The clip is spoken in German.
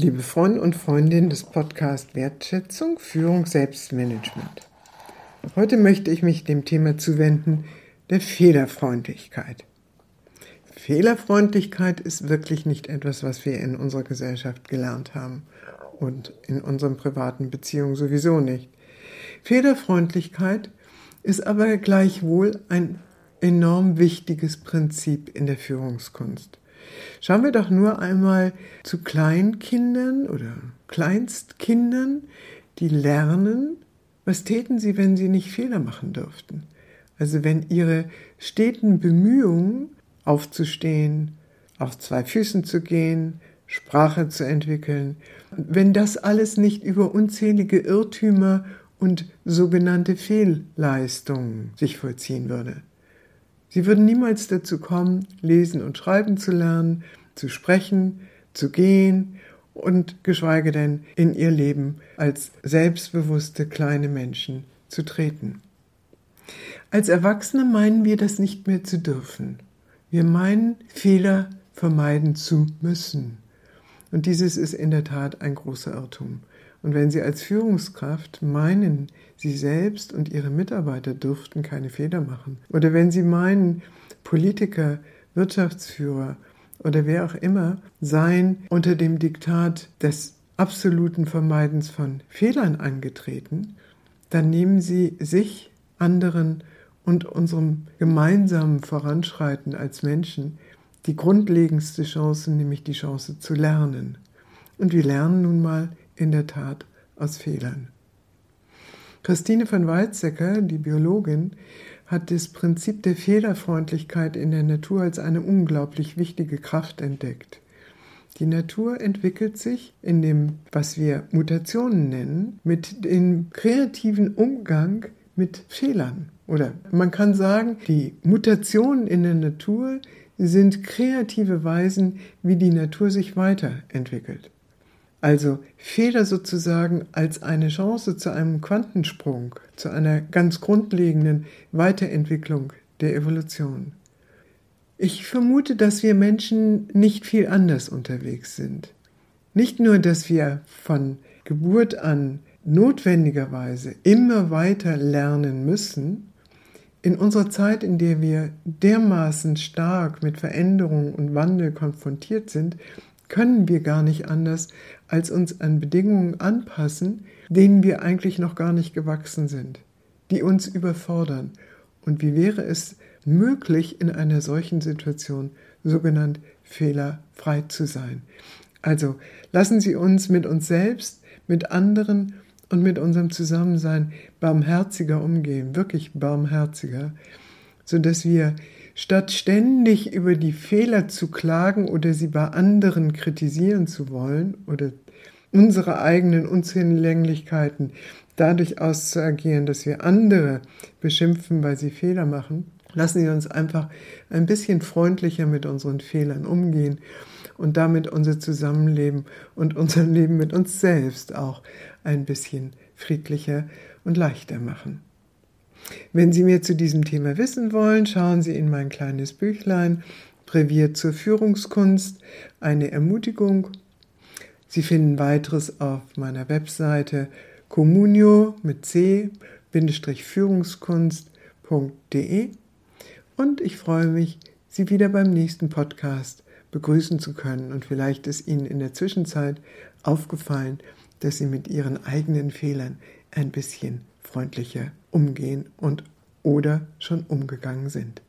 Liebe Freunde und Freundinnen des Podcasts Wertschätzung, Führung, Selbstmanagement. Heute möchte ich mich dem Thema zuwenden der Fehlerfreundlichkeit. Fehlerfreundlichkeit ist wirklich nicht etwas, was wir in unserer Gesellschaft gelernt haben und in unseren privaten Beziehungen sowieso nicht. Fehlerfreundlichkeit ist aber gleichwohl ein enorm wichtiges Prinzip in der Führungskunst. Schauen wir doch nur einmal zu Kleinkindern oder Kleinstkindern, die lernen, was täten sie, wenn sie nicht Fehler machen dürften. Also wenn ihre steten Bemühungen aufzustehen, auf zwei Füßen zu gehen, Sprache zu entwickeln, wenn das alles nicht über unzählige Irrtümer und sogenannte Fehlleistungen sich vollziehen würde. Sie würden niemals dazu kommen, lesen und schreiben zu lernen, zu sprechen, zu gehen und geschweige denn in ihr Leben als selbstbewusste kleine Menschen zu treten. Als Erwachsene meinen wir das nicht mehr zu dürfen. Wir meinen, Fehler vermeiden zu müssen. Und dieses ist in der Tat ein großer Irrtum. Und wenn Sie als Führungskraft meinen, Sie selbst und Ihre Mitarbeiter dürften keine Fehler machen, oder wenn Sie meinen, Politiker, Wirtschaftsführer oder wer auch immer seien unter dem Diktat des absoluten Vermeidens von Fehlern angetreten, dann nehmen Sie sich, anderen und unserem gemeinsamen Voranschreiten als Menschen die grundlegendste Chance, nämlich die Chance zu lernen. Und wir lernen nun mal in der Tat aus Fehlern. Christine von Weizsäcker, die Biologin, hat das Prinzip der Fehlerfreundlichkeit in der Natur als eine unglaublich wichtige Kraft entdeckt. Die Natur entwickelt sich in dem, was wir Mutationen nennen, mit dem kreativen Umgang mit Fehlern. Oder man kann sagen, die Mutationen in der Natur sind kreative Weisen, wie die Natur sich weiterentwickelt. Also Fehler sozusagen als eine Chance zu einem Quantensprung, zu einer ganz grundlegenden Weiterentwicklung der Evolution. Ich vermute, dass wir Menschen nicht viel anders unterwegs sind. Nicht nur, dass wir von Geburt an notwendigerweise immer weiter lernen müssen, in unserer Zeit, in der wir dermaßen stark mit Veränderung und Wandel konfrontiert sind, können wir gar nicht anders, als uns an Bedingungen anpassen, denen wir eigentlich noch gar nicht gewachsen sind, die uns überfordern. Und wie wäre es möglich, in einer solchen Situation sogenannt fehlerfrei zu sein? Also lassen Sie uns mit uns selbst, mit anderen und mit unserem Zusammensein barmherziger umgehen, wirklich barmherziger, sodass wir Statt ständig über die Fehler zu klagen oder sie bei anderen kritisieren zu wollen oder unsere eigenen Unzulänglichkeiten dadurch auszuagieren, dass wir andere beschimpfen, weil sie Fehler machen, lassen Sie uns einfach ein bisschen freundlicher mit unseren Fehlern umgehen und damit unser Zusammenleben und unser Leben mit uns selbst auch ein bisschen friedlicher und leichter machen. Wenn Sie mehr zu diesem Thema wissen wollen, schauen Sie in mein kleines Büchlein Brevier zur Führungskunst, eine Ermutigung. Sie finden weiteres auf meiner Webseite communio mit c-führungskunst.de und ich freue mich, Sie wieder beim nächsten Podcast begrüßen zu können und vielleicht ist Ihnen in der Zwischenzeit aufgefallen, dass Sie mit Ihren eigenen Fehlern ein bisschen freundlicher umgehen und oder schon umgegangen sind.